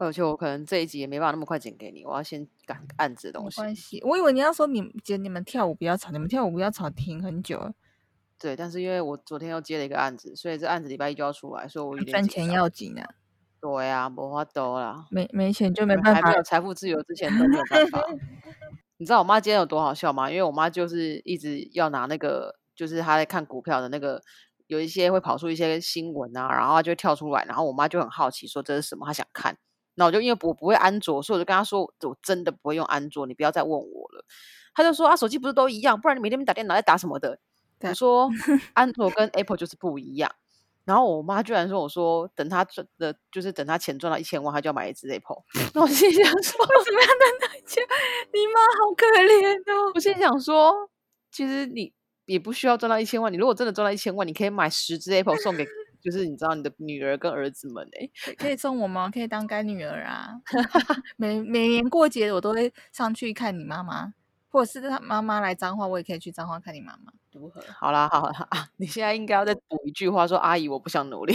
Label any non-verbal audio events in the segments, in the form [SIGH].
而且我可能这一集也没办法那么快剪给你，我要先赶案子的东西。没关系，我以为你要说你姐你们跳舞比较吵，你们跳舞比较吵，停很久了，对，但是因为我昨天又接了一个案子，所以这案子礼拜一就要出来，所以我有点赚钱张要紧啊，对呀、啊，没法多啦。没没钱就没办法还没。有财富自由之前都没有办法。[LAUGHS] 你知道我妈今天有多好笑吗？因为我妈就是一直要拿那个，就是她在看股票的那个，有一些会跑出一些新闻啊，然后她就会跳出来，然后我妈就很好奇说这是什么，她想看。那我就因为我不会安卓，所以我就跟他说，我真的不会用安卓，你不要再问我了。他就说啊，手机不是都一样，不然你每天打电脑在打什么的？对我说安卓跟 Apple 就是不一样。然后我妈居然说我说等她赚的，就是等她钱赚到一千万，她就要买一只 Apple。[LAUGHS] 那我心里想说，为什么要等到钱？你妈好可怜哦。我心里想说，其实你也不需要赚到一千万，你如果真的赚到一千万，你可以买十只 Apple 送给，就是你知道你的女儿跟儿子们哎、可可以送我吗？可以当干女儿啊！[LAUGHS] 每每年过节我都会上去看你妈妈，或者是她妈妈来彰化，我也可以去彰化看你妈妈，如何？好啦好啦啊，[LAUGHS] 你现在应该要再补一句话说，阿姨我不想努力。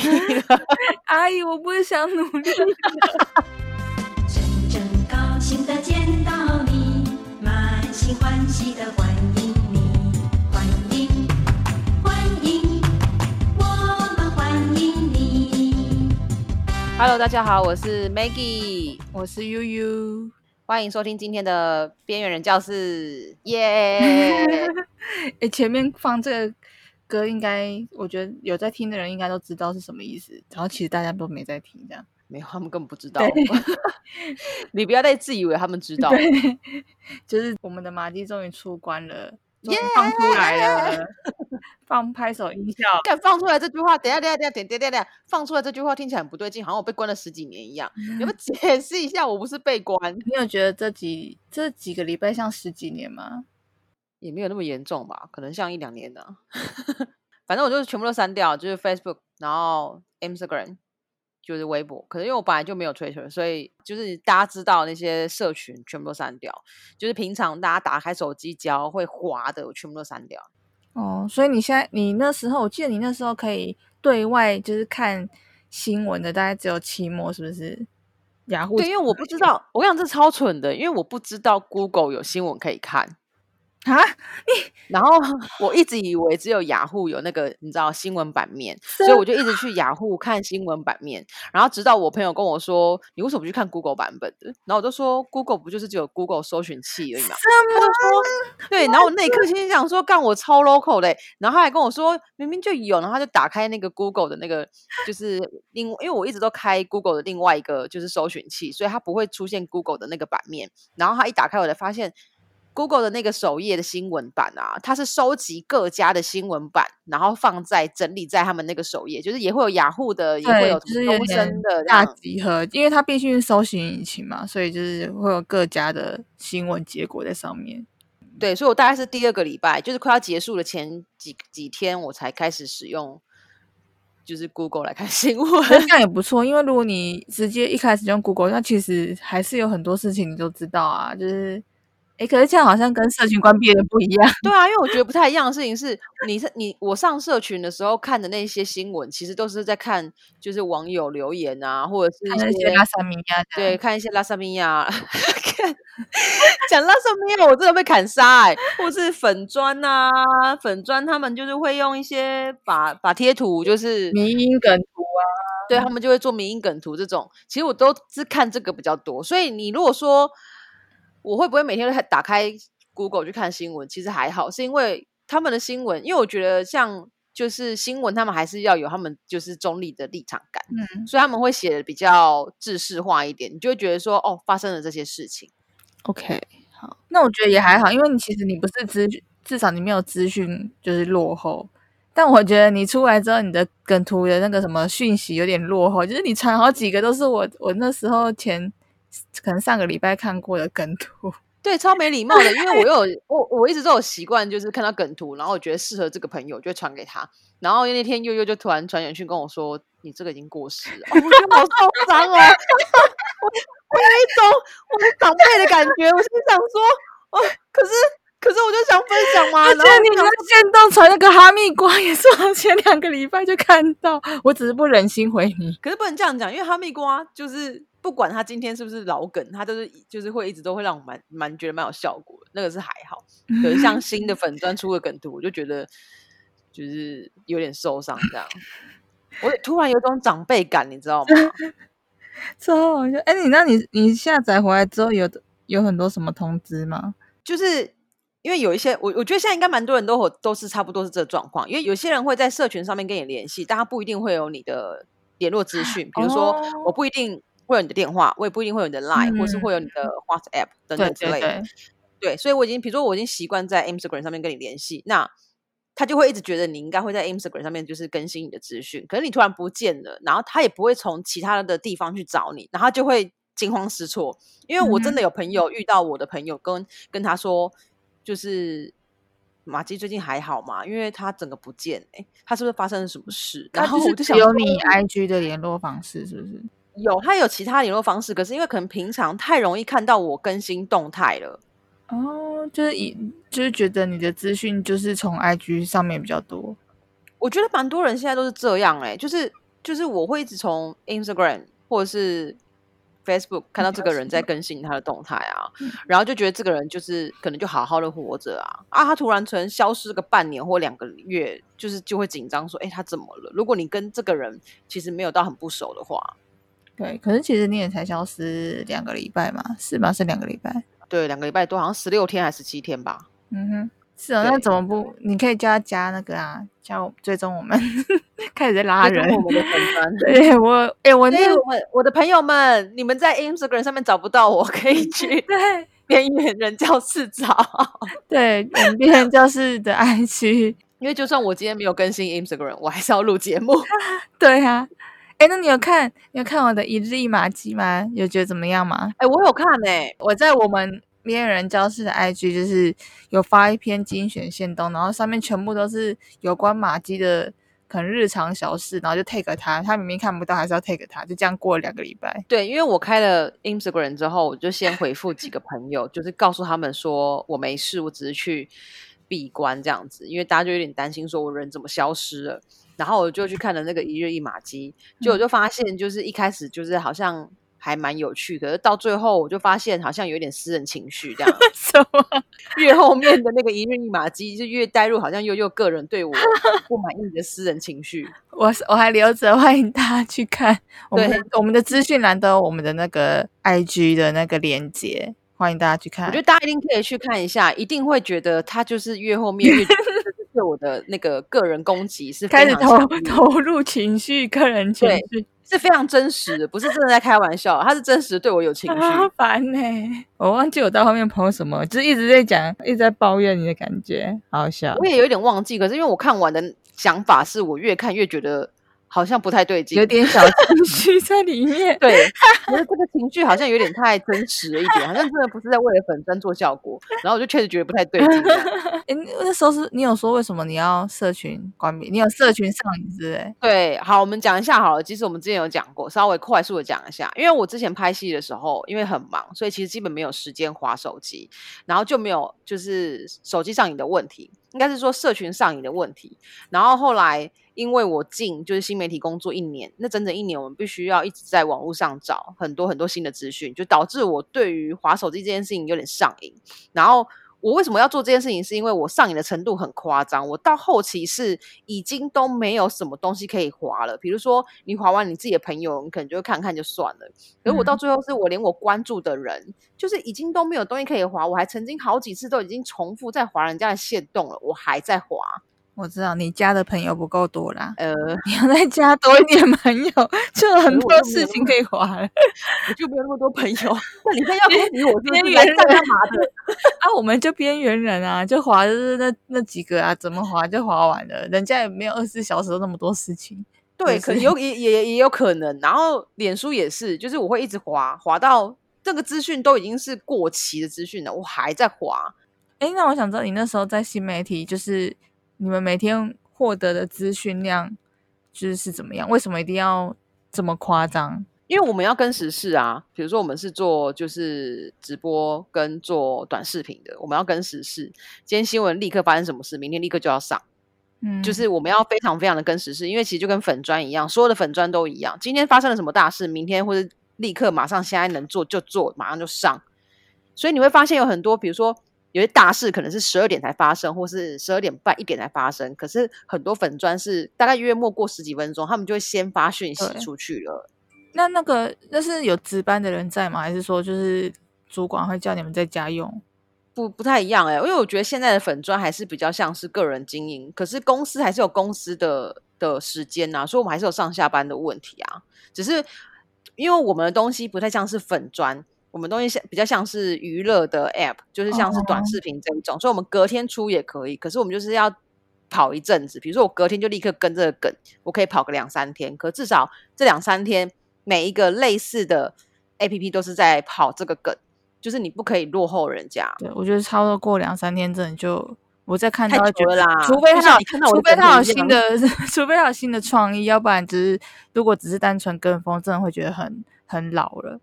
[LAUGHS] 阿姨，我不想努力，真正高兴的见到你，满心欢喜的欢迎 Hello，大家好，我是 Maggie，我是悠悠。欢迎收听今天的边缘人教室，耶、[LAUGHS] 哎，前面放这个歌，应该我觉得有在听的人应该都知道是什么意思，然后其实大家都没在听，这样。没有，他们根本不知道对。[LAUGHS] 你不要再自以为他们知道。[LAUGHS] 对，就是我们的马蒂终于出关了，终于放出来了，放拍手音效。敢放出来这句话，等下，等下，等下，等等下，放出来这句话听起来很不对劲，好像我被关了十几年一样。你要不要 [LAUGHS] 解释一下？我不是被关，你有觉得这几这几个礼拜像十几年吗？也没有那么严重吧？可能像一两年呢、[LAUGHS] 反正我就是全部都删掉，就是 Facebook，然后 Instagram，就是微博。可是因为我本来就没有 Twitter，所以就是大家知道那些社群全部都删掉。就是平常大家打开手机交会滑的，我全部都删掉。哦，所以你现在你那时候，我记得你那时候可以对外就是看新闻的，大概只有期末，是不是？雅虎对，因为我不知道，我跟你讲这超蠢的，因为我不知道 Google 有新闻可以看。啊，然后我一直以为只有雅虎有那个你知道新闻版面，所以我就一直去雅虎看新闻版面。然后直到我朋友跟我说：“你为什么不去看 Google 版本的？”然后我就说：“Google 不就是只有 Google 搜寻器而已嘛？”他就说：“对。”然后我那一刻心里想说：“干我超 local 嘞、然后他还跟我说：“明明就有。”然后他就打开那个 Google 的那个就是另，因为我一直都开 Google 的另外一个就是搜寻器，所以它不会出现 Google 的那个版面。然后他一打开，我才发现。Google 的那个首页的新闻版啊，它是收集各家的新闻版，然后放在整理在他们那个首页，就是也会有雅虎的，也会，有东森的大。集合，因为它必须是搜寻引擎嘛，所以就是会有各家的新闻结果在上面。对，所以我大概是第二个礼拜，就是快要结束的前几几天，我才开始使用，就是 Google 来看新闻。可是这样也不错，因为如果你直接一开始用 Google，那其实还是有很多事情你都知道啊。就是，诶，可是这样好像跟社群关闭的不一样。对啊，因为我觉得不太一样的事情是，你是你我上社群的时候看的那些新闻，其实都是在看就是网友留言啊，或者是看那一些些拉萨米亚对，看一些拉萨米亚，[LAUGHS] 看讲拉萨米亚，我真的被砍杀哎、或是粉砖啊、粉砖他们就是会用一些把把贴图，就是迷因梗图啊，对他们就会做迷因梗图这种，其实我都是看这个比较多。所以你如果说我会不会每天都打开 Google 去看新闻，其实还好，是因为他们的新闻，因为我觉得像就是新闻，他们还是要有他们就是中立的立场感，嗯所以他们会写的比较制式化一点，你就会觉得说哦，发生了这些事情。，OK，好，那我觉得也还好，因为你其实你不是资讯，至少你没有资讯就是落后。但我觉得你出来之后，你的梗图的那个什么讯息有点落后，就是你传好几个都是我我那时候前可能上个礼拜看过的梗图。[LAUGHS] 对，超没礼貌的，因为我有我我一直都有习惯，就是看到梗图，然后我觉得适合这个朋友，就会传给他。然后那天悠悠就突然传简讯跟我说：“你这个已经过时了。哦 [LAUGHS] ”我觉得好受伤哦，[LAUGHS] 我我有一种我是长辈的感觉，我心想说：“哦，可是可是我就想分享嘛。”而且你在线动传那个哈密瓜，也是我前两个礼拜就看到，我只是不忍心回你。可是不能这样讲，因为哈密瓜就是不管他今天是不是老梗，他都是就是会一直都会让我蛮蛮觉得蛮有效果的，那个是还好。可是像新的 [LAUGHS] 粉砖出个梗图，我就觉得就是有点受伤这样。我突然有种长辈感，你知道吗？超好笑！哎，你那你你下载回来之后有有很多什么通知吗？就是因为有一些我我觉得现在应该蛮多人都都是差不多是这状况，因为有些人会在社群上面跟你联系，但他不一定会有你的联络资讯，比如说哦我不一定会有你的电话，我也不一定会有你的 Line，、或是嗯会有你的 WhatsApp 等等之类的。对对，对，所以我已经，比如说我已经习惯在 Instagram 上面跟你联系，那他就会一直觉得你应该会在 Instagram 上面就是更新你的资讯，可是你突然不见了，然后他也不会从其他的地方去找你，然后他就会惊慌失措。因为我真的有朋友遇到我的朋友跟跟他说，就是马基最近还好吗？因为他整个不见哎、他是不是发生了什么事？然后我就只有你 IG 的联络方式是不是？有他有其他联络方式，可是因为可能平常太容易看到我更新动态了。哦，就是以就是觉得你的资讯就是从 IG 上面比较多。我觉得蛮多人现在都是这样哎、就是就是我会一直从 Instagram 或者是 Facebook 看到这个人在更新他的动态啊，然后就觉得这个人就是可能就好好的活着啊啊，他突然可能消失个半年或两个月，就是就会紧张说，哎、他怎么了？如果你跟这个人其实没有到很不熟的话，对，可是其实你也才消失两个礼拜嘛，是吧？是两个礼拜。对，两个礼拜多，好像十六天还是十七天吧。嗯哼，是哦，那怎么不？你可以叫他加那个啊，加我追踪我们，[LAUGHS] 开始在拉人。我们的粉砖。对我，哎、我那我们我的朋友们，你们在 Instagram 上面找不到我，可以 [LAUGHS] 去对边缘人教室找。对，边缘教室的 IG，因为就算我今天没有更新 Instagram，我还是要录节目。[LAUGHS] 对啊。哎，那你有看你有看我的一日一马记吗？有觉得怎么样吗？哎、我有看哎、我在我们边人教室的 IG 就是有发一篇精选线动，然后上面全部都是有关马基的可能日常小事，然后就 take 他，他明明看不到，还是要 take 他，就这样过了两个礼拜。对，因为我开了 Instagram 之后，我就先回复几个朋友，就是告诉他们说我没事，我只是去闭关这样子，因为大家就有点担心说我人怎么消失了。然后我就去看了那个一日一马机，就我就发现就是一开始就是好像还蛮有趣，可是到最后我就发现好像有点私人情绪这样。[LAUGHS] 什么？[LAUGHS] 越后面的那个一日一马机就越带入好像又又个人对我不满意的私人情绪。[LAUGHS] 我是我还留着，欢迎大家去看我我们的资讯栏都有我们的那个 IG 的那个连接，欢迎大家去看。我觉得大家一定可以去看一下，一定会觉得他就是越后面越觉得就是对我的那个个人攻击是开始投投入情绪，个人情绪，是非常真实的，不是真的在开玩笑，他是真实的对我有情绪。好 [LAUGHS] 烦呢、我忘记我到后面朋友什么，就是一直在讲，一直在抱怨你的感觉，好好笑我，也有点忘记，可是因为我看完的想法是我越看越觉得好像不太对劲，有点小 [LAUGHS] 情绪在里面。对，[LAUGHS] 觉得这个情绪好像有点太真实了一点，好像真的不是在为了粉砖做效果，然后我就确实觉得不太对劲。[LAUGHS] 哎、那时候是你有说为什么你要社群关闭？你有社群上瘾之类？对，好，我们讲一下好了。其实我们之前有讲过，稍微快速的讲一下。因为我之前拍戏的时候，因为很忙，所以其实基本没有时间划手机，然后就没有就是手机上瘾的问题，应该是说社群上瘾的问题。然后后来因为我进就是新媒体工作一年，那整整一年，我们必须要一直在网络上找很多很多新的资讯，就导致我对于划手机这件事情有点上瘾。然后我为什么要做这件事情？是因为我上瘾的程度很夸张，我到后期是已经都没有什么东西可以划了。比如说，你划完你自己的朋友，你可能就会看看就算了。可是我到最后是我连我关注的人，就是已经都没有东西可以划。我还曾经好几次都已经重复在划人家的线动了，我还在划。我知道你加的朋友不够多啦，呃，你要再加多一点朋友，就有很多事情可以划了。[LAUGHS] 我就没有那么多朋友。那你看要攻击我 [LAUGHS] 是边缘干嘛的！[LAUGHS] 啊，我们就边缘人啊，就划就是那那几个啊，怎么划就划完了，人家也没有二十四小时都那么多事情。对，就是可有也也也有可能。然后脸书也是，就是我会一直滑滑到这个资讯都已经是过期的资讯了，我还在滑。哎，那我想知道你那时候在新媒体，就是你们每天获得的资讯量就是是怎么样？为什么一定要这么夸张？因为我们要跟时事啊，比如说我们是做就是直播跟做短视频的，我们要跟时事。今天新闻立刻发生什么事，明天立刻就要上，嗯，就是我们要非常非常的跟时事，因为其实就跟粉砖一样，所有的粉砖都一样。今天发生了什么大事，明天或者立刻马上现在能做就做，马上就上。所以你会发现有很多，比如说有些大事可能是十二点才发生，或是十二点半一点才发生，可是很多粉砖是大概约莫过十几分钟，他们就会先发讯息出去了。那那个那是有值班的人在吗？还是说就是主管会叫你们在家用？不不太一样哎、因为我觉得现在的粉砖还是比较像是个人经营，可是公司还是有公司的的时间呐、所以我们还是有上下班的问题啊。只是因为我们的东西不太像是粉砖，我们东西像比较像是娱乐的 app，就是像是短哦视频这一种，所以我们隔天出也可以，可是我们就是要跑一阵子，比如说我隔天就立刻跟这个梗，我可以跑个两三天，可至少这两三天每一个类似的 app 都是在跑这个梗。就是你不可以落后人家，对，我觉得超过过两三天，真的就我再看太到会觉得啦除非他有除非他有新的，[LAUGHS] 除非他有新的创意，要不然只是如果只是单纯跟风，真的会觉得很很老了，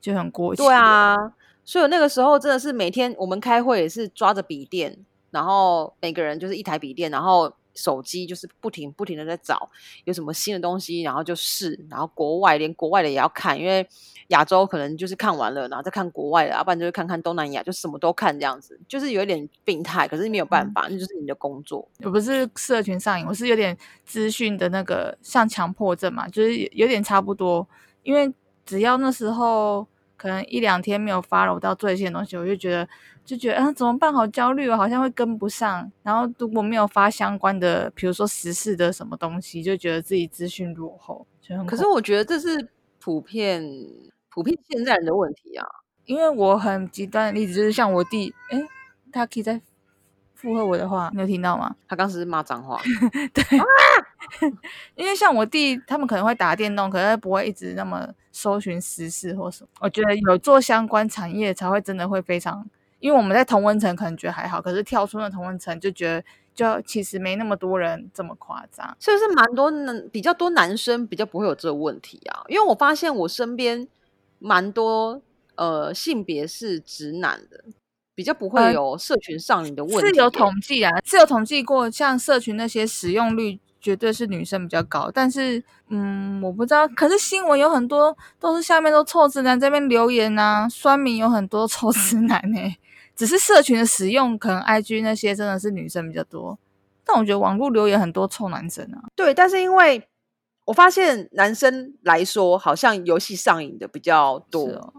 就很过期。对，啊，所以那个时候真的是每天我们开会也是抓着笔电，然后每个人就是一台笔电，然后手机就是不停不停的在找有什么新的东西，然后就试，然后国外连国外的也要看，因为亚洲可能就是看完了，然后再看国外的，要不然就是看看东南亚，就什么都看这样子，就是有一点病态，可是没有办法，那就是你的工作。我不是社群上瘾，我是有点资讯的那个像强迫症嘛，就是有有点差不多。因为只要那时候可能一两天没有 follow 到最新的东西，我就觉得就觉得啊怎么办，好焦虑哦，好像会跟不上。然后如果没有发相关的，比如说时事的什么东西，就觉得自己资讯落后，可是我觉得这是普遍普遍现在人的问题啊。因为我很极端的例子就是像我弟，哎，他可以在附和我的话，你有听到吗？他刚是骂脏话，[LAUGHS] [LAUGHS] 因为像我弟他们可能会打电动，可是不会一直那么搜寻时事或什么。我觉得有做相关产业才会真的会非常，因为我们在同温层可能觉得还好，可是跳出那同温层就觉得就其实没那么多人这么夸张。是不是蛮多男比较多男生比较不会有这个问题啊？因为我发现我身边蛮多呃性别是直男的，比较不会呃有社群上瘾的问题耶、是有统计啊，是有统计过，像社群那些使用率绝对是女生比较高，但是嗯，我不知道，可是新闻有很多都是下面都臭直男这边留言啊，酸民有很多臭直男呢、只是社群的使用可能 IG 那些真的是女生比较多，但我觉得网络留言很多臭男生啊，对，但是因为我发现男生来说，好像游戏上瘾的比较多，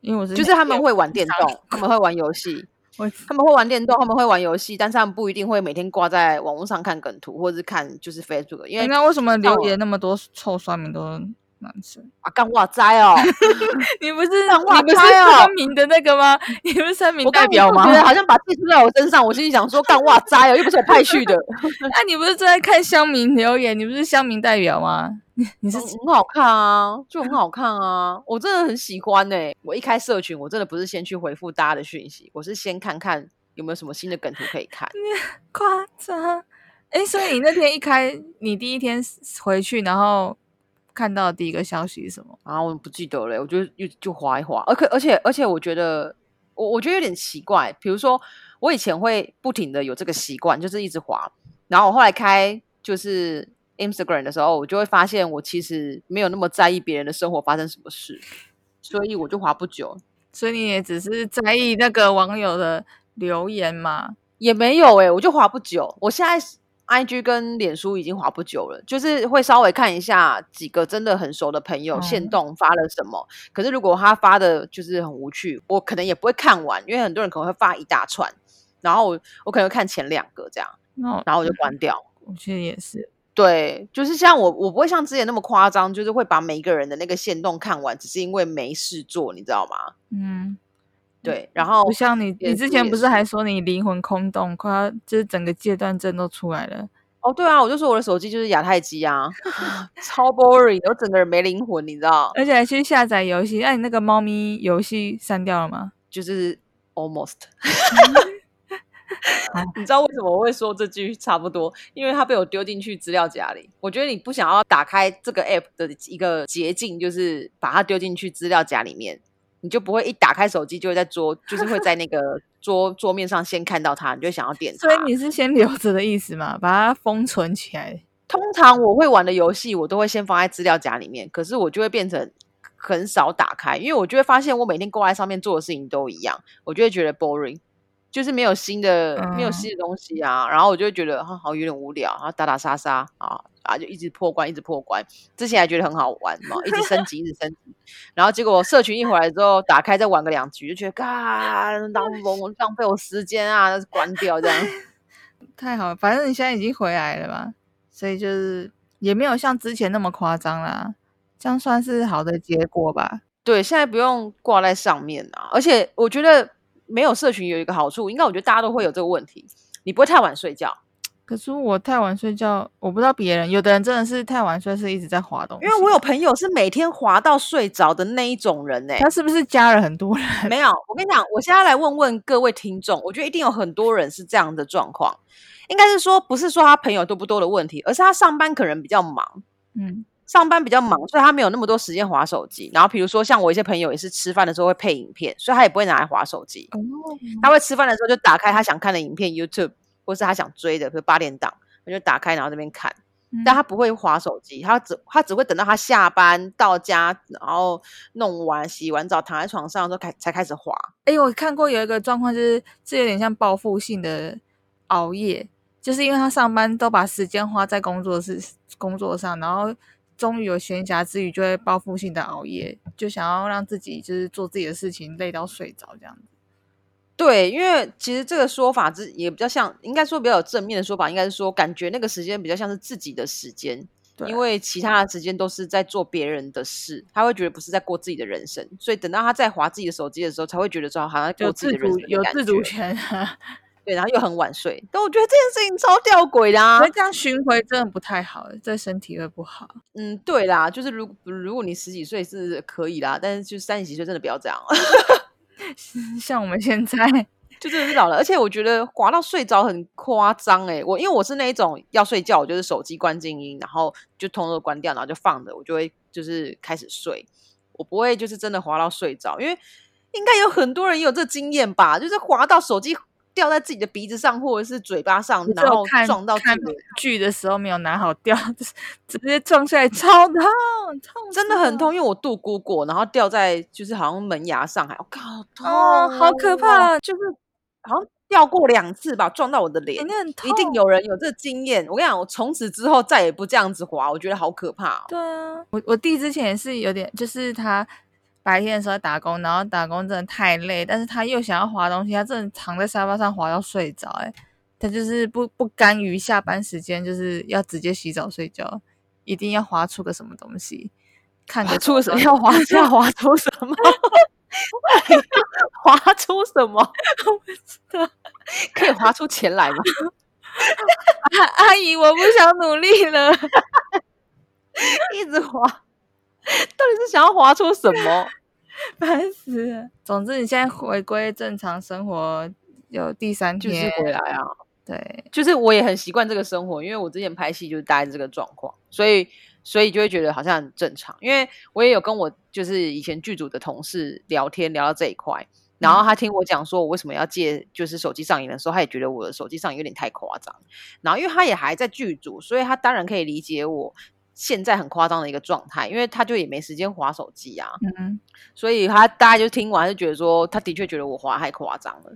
因为我是就是他们会玩电动，他们会玩游戏。我他们会玩电动，他们会玩游戏，但是他们不一定会每天挂在网络上看梗图，或者是看就是 Facebook，因为那为什么留言那么多臭酸民都是男生？啊干哇哉 [LAUGHS] 哦，你不是干哇哉哦声明的那个吗？[LAUGHS] 你不是声明代表吗？觉得好像把气出在我身上，我心里想说干哇哉哦，又不是我派去的，[LAUGHS] 那、你不是正在看乡民留言？你不是乡民代表吗？你你是很很好看啊，就很好看啊，我真的很喜欢呢、我一开社群，我真的不是先去回复大家的讯息，我是先看看有没有什么新的梗图可以看。夸张？哎，所以你那天一开，你第一天回去，然后看到的第一个消息是什么？然后我不记得了，我就就就划一划，而且而且而且，我觉得我我觉得有点奇怪。比如说，我以前会不停的有这个习惯，就是一直划，然后我后来开就是 Instagram 的时候，我就会发现我其实没有那么在意别人的生活发生什么事，所以我就划不久，所以你也只是在意那个网友的留言嘛？也没有诶、我就划不久。我现在 IG 跟脸书已经滑不久了，就是会稍微看一下几个真的很熟的朋友嗯现动发了什么。可是如果他发的就是很无趣，我可能也不会看完，因为很多人可能会发一大串，然后我我可能会看前两个这样，然后我就关掉。我觉得也是，对，就是像我，我不会像之前那么夸张，就是会把每一个人的那个线动看完，只是因为没事做，你知道吗？嗯，对，然后不像你，你之前不是还说你灵魂空洞，快要就是整个戒断症都出来了。哦，对啊，我就说我的手机就是亚太机啊，[LAUGHS] 超 boring，我整个人没灵魂，你知道？而且还去下载游戏，那、你那个猫咪游戏删掉了吗？[LAUGHS] 就是 almost。[LAUGHS] 你知道为什么我会说这句差不多？因为它被我丢进去资料夹里。我觉得你不想要打开这个 app 的一个捷径，就是把它丢进去资料夹里面，你就不会一打开手机就会在桌，就是会在那个 [LAUGHS] 桌桌面上先看到它，你就想要点它。所以你是先留着的意思吗？把它封存起来。通常我会玩的游戏，我都会先放在资料夹里面，可是我就会变成很少打开，因为我就会发现我每天挂在上面做的事情都一样，我就会觉得 boring，就是没有新的、没有嗯新的东西啊，然后我就会觉得啊好有点无聊，然后打打杀杀啊啊就一直破关，一直破关。之前还觉得很好玩嘛，一直升级，一直升级，然后结果社群一回来之后，打开再玩个两局，就觉得嘎浪费浪费我时间啊，关掉这样。[LAUGHS] 太好了，反正你现在已经回来了嘛，所以就是也没有像之前那么夸张啦，这样算是好的结果吧。对，现在不用挂在上面啊，而且我觉得没有社群有一个好处，应该我觉得大家都会有这个问题，你不会太晚睡觉，可是我太晚睡觉，我不知道别人，有的人真的是太晚睡是一直在滑东西，因为我有朋友是每天滑到睡着的那一种人呢、他是不是加了很多人？没有，我跟你讲，我现在来问问各位听众，我觉得一定有很多人是这样的状况，应该是说不是说他朋友多不多的问题，而是他上班可能比较忙，嗯，上班比较忙，所以他没有那么多时间划手机。然后比如说像我一些朋友也是吃饭的时候会配影片，所以他也不会拿来划手机，哦，他会吃饭的时候就打开他想看的影片 YouTube，或是他想追的，比如八点档，他就打开然后这边看。嗯但他不会划手机，他只他只会等到他下班到家，然后弄完洗完澡躺在床上之后开才开始划。哎、我看过有一个状况，就是这有点像报复性的熬夜，就是因为他上班都把时间花在工作室工作上，然后终于有闲暇之余，就会报复性的熬夜，就想要让自己就是做自己的事情，累到睡着这样子。对，因为其实这个说法之也比较像，应该说比较有正面的说法，应该是说感觉那个时间比较像是自己的时间，因为其他的时间都是在做别人的事，他会觉得不是在过自己的人生，所以等到他在划自己的手机的时候，才会觉得说好像有自过自己的人主有自主权，对，然后又很晚睡，但我觉得这件事情超吊诡的啊。这样巡回真的不太好，对身体会不好。嗯，对啦，就是如如果你十几岁是可以啦，但是就三十几岁真的不要这样，[LAUGHS] 像我们现在，[LAUGHS] 就真的是老了。而且我觉得滑到睡着很夸张哎，我因为我是那一种要睡觉，我就是手机关静音，然后就通通关掉，然后就放着，我就会就是开始睡，我不会就是真的滑到睡着，因为应该有很多人也有这经验吧，就是滑到手机掉在自己的鼻子上或者是嘴巴上，然后撞到自己的剧的时候没有拿好掉，[LAUGHS] 直接撞下来，超痛，痛 [LAUGHS] 真的很痛，因为我度估过，然后掉在就是好像门牙上，还我靠，好痛哦好可怕哦就是好像掉过两次吧，撞到我的脸一定有人有这个经验。我跟你讲，我从此之后再也不这样子滑，我觉得好可怕、哦。对啊，我我弟之前也是有点，就是他白天的时候打工，然后打工真的太累，但是他又想要滑东西，他真的躺在沙发上滑到睡着、欸，他就是不不甘于下班时间就是要直接洗澡睡觉，一定要滑出个什么东西，看个滑出什么？要滑下滑出什么？滑出什么？可以滑出钱来吗？[LAUGHS] 阿阿姨，我不想努力了。[LAUGHS] 一直滑，[LAUGHS] 到底是想要划出什么？[LAUGHS] 烦死了！总之，你现在回归正常生活有第三就是天，回来啊。对，就是我也很习惯这个生活，因为我之前拍戏就是大概是这个状况，所以所以就会觉得好像很正常。因为我也有跟我就是以前剧组的同事聊天，聊到这一块，然后他听我讲说我为什么要借就是手机上瘾的时候，他也觉得我的手机上瘾有点太夸张。然后因为他也还在剧组，所以他当然可以理解我现在很夸张的一个状态，因为他就也没时间划手机啊，嗯，所以他大家就听完就觉得说，他的确觉得我滑太夸张了。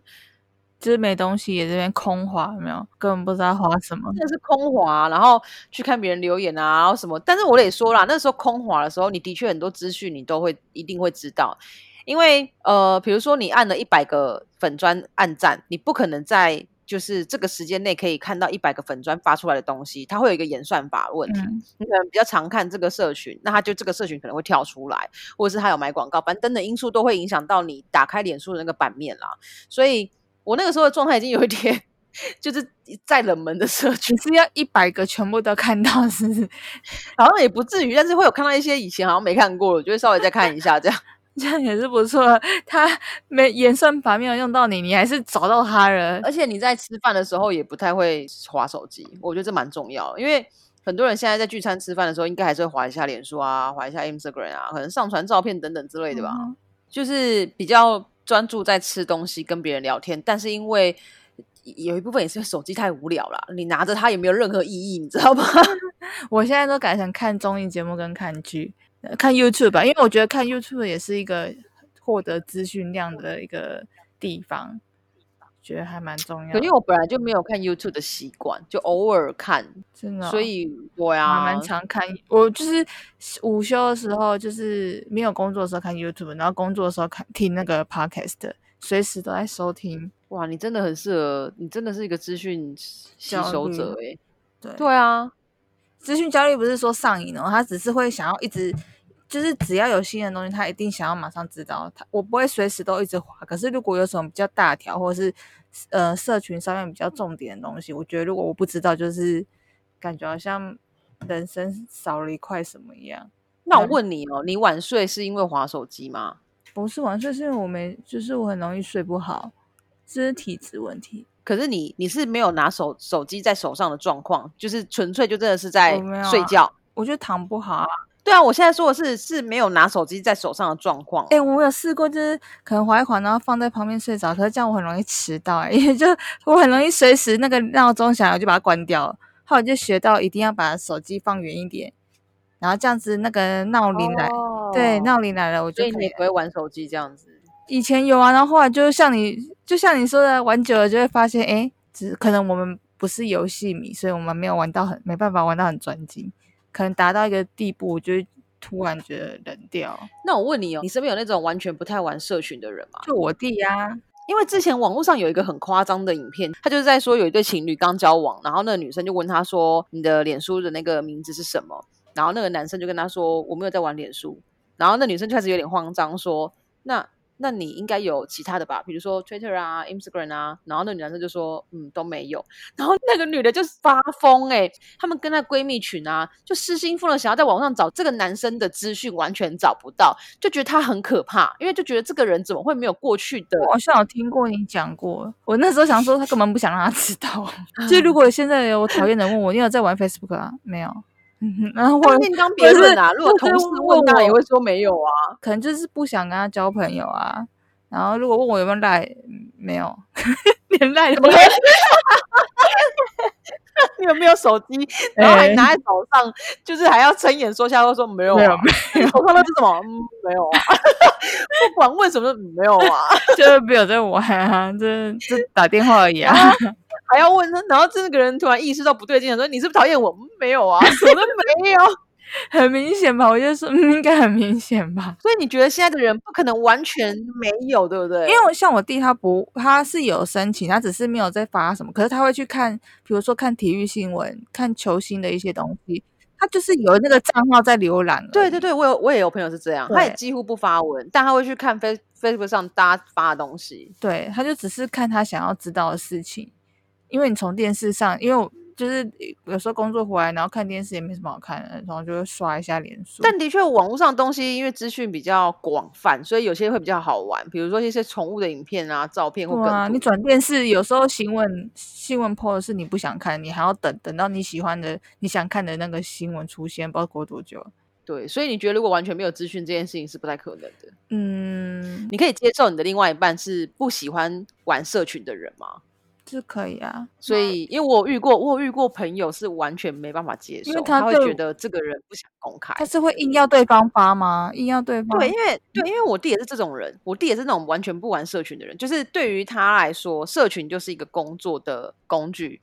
就是没东西，也这边空滑，有没有？根本不知道滑什么。真的是空滑，然后去看别人留言啊，然后什么。但是我得说啦，那时候空滑的时候，你的确很多资讯你都会一定会知道，因为呃，比如说你按了一百个粉砖按赞，你不可能在就是这个时间内可以看到一百个粉砖发出来的东西，它会有一个演算法的问题。嗯，你可能比较常看这个社群，那它就这个社群可能会跳出来，或者是它有买广告，反正等等因素都会影响到你打开脸书的那个版面啦。所以我那个时候的状态已经有一点，[LAUGHS] 就是在冷门的社群你，是要一百个全部都看到，是不是？[LAUGHS] 好像也不至于，但是会有看到一些以前好像没看过，我就会稍微再看一下这样。这样也是不错。他没演算法没有用到你，你还是找到他了。而且你在吃饭的时候也不太会划手机，我觉得这蛮重要，因为很多人现在在聚餐吃饭的时候，应该还是会划一下脸书啊，划一下 Instagram 啊，可能上传照片等等之类的吧。嗯就是比较专注在吃东西、跟别人聊天，但是因为有一部分也是手机太无聊了，你拿着它也没有任何意义，你知道吗？[LAUGHS] 我现在都改成看综艺节目跟看剧。呃看 YouTube 吧，因为我觉得看 YouTube 也是一个获得资讯量的一个地方，觉得还蛮重要因为我本来就没有看 YouTube 的习惯，就偶尔看，真的哦、所以我呀啊，蛮常看，我就是午休的时候，就是没有工作的时候看 YouTube，然后工作的时候看听那个 Podcast，随时都在收听。哇，你真的很适合，你真的是一个资讯吸收者虑哎。对，对啊，资讯焦虑不是说上瘾哦，他只是会想要一直，就是只要有新的东西，他一定想要马上知道。他我不会随时都一直滑，可是如果有什么比较大条，或者是呃社群上面比较重点的东西，我觉得如果我不知道，就是感觉好像人生少了一块什么一样。那我嗯问你哦，你晚睡是因为滑手机吗？不是晚睡，是因为我没，就是我很容易睡不好，这是体质问题。可是你你是没有拿手手机在手上的状况，就是纯粹就真的是在睡觉。我觉得躺不好啊。对啊，我现在说的是是没有拿手机在手上的状况。哎、我有试过，就是可能滑一滑，然后放在旁边睡着，可是这样我很容易迟到、[LAUGHS] 欸，因为就我很容易随时那个闹钟响了我就把它关掉了。后来就学到一定要把手机放远一点，然后这样子那个闹铃来，对，闹铃来了我就可以以你也不会玩手机这样子。以前有啊，然后后来就像你就像你说的，玩久了就会发现，哎，只可能我们不是游戏迷，所以我们没有玩到很没办法玩到很专精，可能达到一个地步，我就会突然觉得冷掉。那我问你哦，你身边有那种完全不太玩社群的人吗？就我弟啊呀、因为之前网络上有一个很夸张的影片，他就是在说有一对情侣刚交往，然后那个女生就问他说：“你的脸书的那个名字是什么？”然后那个男生就跟他说：“我没有在玩脸书。”然后那女生就开始有点慌张说：“那那你应该有其他的吧，比如说 Twitter 啊、Instagram 啊。”然后那女男生就说：“嗯，都没有。[LAUGHS] ”然后那个女的就发疯哎、她们跟那闺蜜群啊，就失心疯了，想要在网上找这个男生的资讯，完全找不到，就觉得他很可怕，因为就觉得这个人怎么会没有过去的我好像有听过你讲过，我那时候想说他根本不想让他知道。[LAUGHS] 就如果现在有讨厌的人问我，你有在玩 Facebook 啊？没有。嗯，[LAUGHS] 然后我我另当别论啊。如果同事问，当然也我会说没有啊。可能就是不想跟他交朋友啊。然后如果问我有没有赖，嗯没有，[LAUGHS] 连赖都没有。[LAUGHS] 你有没有手机？然后还拿在手上，就是还要睁眼说瞎话，说没有没有啊。你手上那是什么？嗯，没有啊。不管问什么，嗯没有啊。就是没有在玩啊，这这打电话而已啊。还要问他，然后这个人突然意识到不对劲了，说你是不是讨厌我？嗯没有啊，什么都没有。[LAUGHS] 很明显吧？我就说，嗯，应该很明显吧。所以你觉得现在的人不可能完全没有，对不对？因为我像我弟，他不，他是有申请，他只是没有在发什么，可是他会去看，比如说看体育新闻、看球星的一些东西，他就是有那个账号在浏览。对对，对，我有我也有朋友是这样，他也对几乎不发文，但他会去看 Face Facebook 上大家发的东西。对，他就只是看他想要知道的事情，因为你从电视上，因为我就是有时候工作回来，然后看电视也没什么好看的，然后就会刷一下脸书。但的确，网络上的东西因为资讯比较广泛，所以有些会比较好玩，比如说一些宠物的影片啊、照片或梗图。对啊，你转电视有时候新闻新闻 po 的是你不想看，你还要等等到你喜欢的、你想看的那个新闻出现，不知道过多久。对，所以你觉得如果完全没有资讯这件事情是不太可能的？嗯，你可以接受你的另外一半是不喜欢玩社群的人吗？是可以啊。所以，因为我遇过，我有遇过朋友是完全没办法接受，因为他他会觉得这个人不想公开。他是会硬要对方发吗？硬要对方？对，因为对，因为我弟也是这种人，我弟也是那种完全不玩社群的人，就是对于他来说，社群就是一个工作的工具，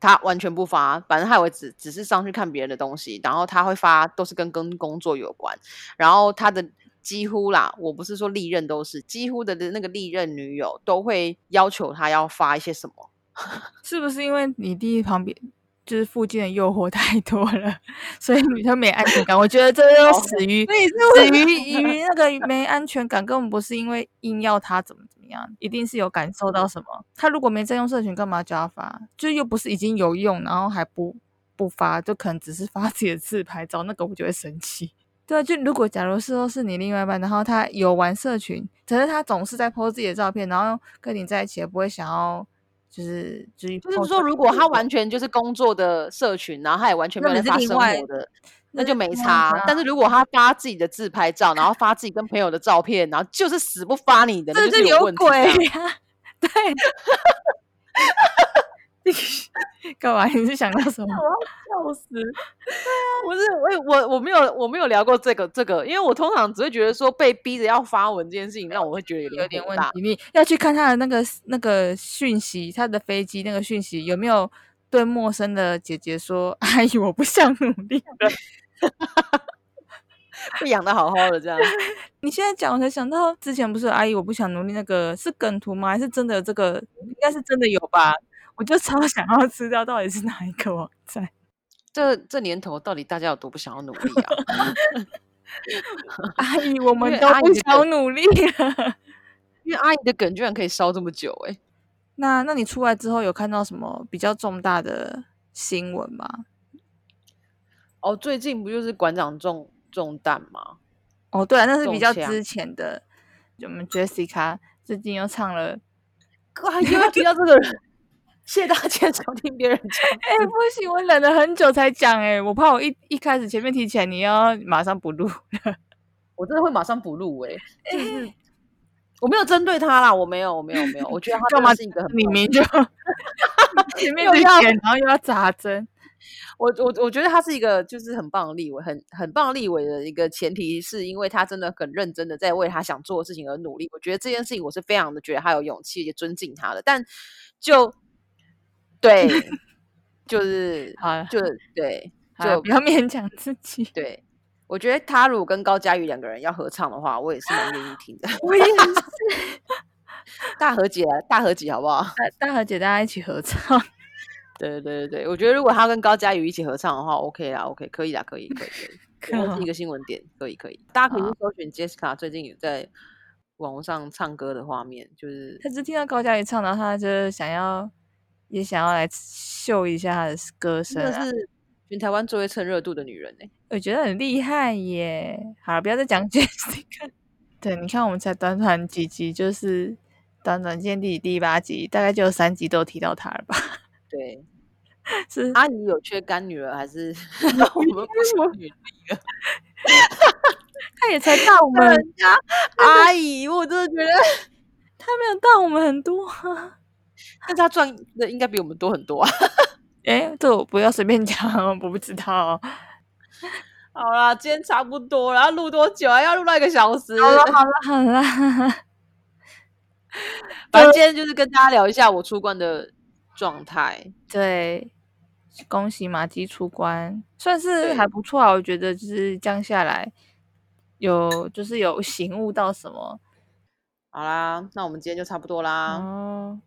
他完全不发，反正他也会只只是上去看别人的东西，然后他会发都是跟跟工作有关，然后他的几乎啦，我不是说历任都是，几乎的那个历任女友都会要求他要发一些什么。[LAUGHS] 是不是因为你弟旁边就是附近的诱惑太多了，所以女生没安全感？我觉得这又死于死于于那个没安全感，根本不是因为硬要他怎么怎么样，一定是有感受到什么。他如果没在用社群，干嘛叫他发？就又不是已经有用，然后还不不发，就可能只是发自己的自拍照，那个我就会生气。对啊，就如果假如是说是你另外一半，然后他有玩社群，可是他总是在 po 自己的照片，然后跟你在一起，也不会想要就是就是就是说，如果他完全就是工作的社群，然后他也完全没有那在发生活的，那那就没差。但是如果他发自己的自拍照，然后发自己跟朋友的照片，然后就是死不发你的，那这就是有。鬼呀、[LAUGHS] 对，[LAUGHS] [LAUGHS] 干嘛？你是想到什么？我要笑死！不是我我我没有我没有聊过这个这个，因为我通常只会觉得说被逼着要发文这件事情，让我会觉得有点问题。你要去看他的那个那个讯息，他的飞机那个讯息有没有对陌生的姐姐说：“阿姨，我不想努力了。[LAUGHS] 被养的好好的这样。[LAUGHS] ”你现在讲，我才想到之前不是阿姨我不想努力那个是梗图吗？还是真的有这个？应该是真的有吧？我就超想要知道到底是哪一个网站。[LAUGHS] 这这年头到底大家有多不想要努力啊？阿姨，我 [LAUGHS] 们都不想努力了。因为阿姨的梗居然可以烧这么久哎、那那你出来之后有看到什么比较重大的新闻吗？哦，最近不就是馆长中中弹吗？哦，对啊，那是比较之前的。我们 Jessica 最近又唱了，哇，又要提到这个人，谢谢大家收听别人讲。[LAUGHS] 哎、不行，我忍了很久才讲，哎，我怕我一一开始前面提起来，你要马上不录。[LAUGHS] 我真的会马上补录哎，就是我没有针对他啦，我没有，我没有，没有，我觉得他真干嘛的是一个很棒的你明就 [LAUGHS] 前面又要然后又要扎针，我我我觉得他是一个就是很棒的立委，很很棒立委的一个前提，是因为他真的很认真的在为他想做的事情而努力。我觉得这件事情我是非常的觉得他有勇气，也尊敬他的。但就对，[LAUGHS] 就是好，就对，就不要勉强自己。对。我觉得他如果跟高佳瑜两个人要合唱的话，我也是蛮愿意听的。[LAUGHS] 我也是，[LAUGHS] 大和解，大和解，好不好？大大和姐大家一起合唱，对对对对对，我觉得如果他跟高佳瑜一起合唱的话，OK 啦，OK，可以啦，可以，可以，可以。一个新闻点，可以可以，大家可以搜寻 Jessica 最近有在网络上唱歌的画面，就是他只听到高佳瑜唱，然后他就想要，也想要来秀一下她的歌声啊，真的是全台湾最会蹭热度的女人呢、我觉得很厉害耶。好了，不要再讲 [LAUGHS] Jessica。对，你看我们才短短几集，就是短短见第第八集，大概就有三集都提到她了吧？[LAUGHS] 对，是阿姨有缺干女儿还是 [LAUGHS] 我们不想女力了？她也才大我们，人家阿姨，我真的觉得，她没有大我们很多啊。但是她赚的应该比我们多很多啊。[LAUGHS] 哎，这我不要随便讲，我不知道。好啦，今天差不多了，要录多久啊？要录到一个小时。好了，[LAUGHS] 好了，好了。反正今天就是跟大家聊一下我出关的状态。对，恭喜马基出关，算是对还不错啊。我觉得就是降下来，有就是有醒悟到什么。好啦，那我们今天就差不多啦。哦，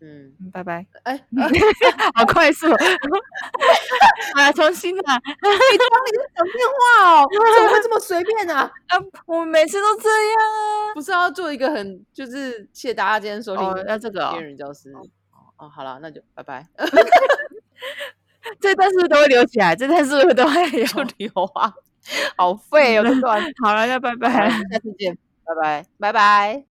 嗯，嗯拜拜。哎、[LAUGHS] 好快速，[LAUGHS] 啊，重新啊！讲电话哦，怎么会这么随便啊？[LAUGHS] 啊，我们每次都这样啊。不是要做一个很就是谢谢大家今天收听哦要这个人教师。哦，好了，那就拜拜，这段是不是都会留起来？这段是不是都会有？就留啊，好废哦，这段。好了，那拜拜。下次见，拜拜，拜拜。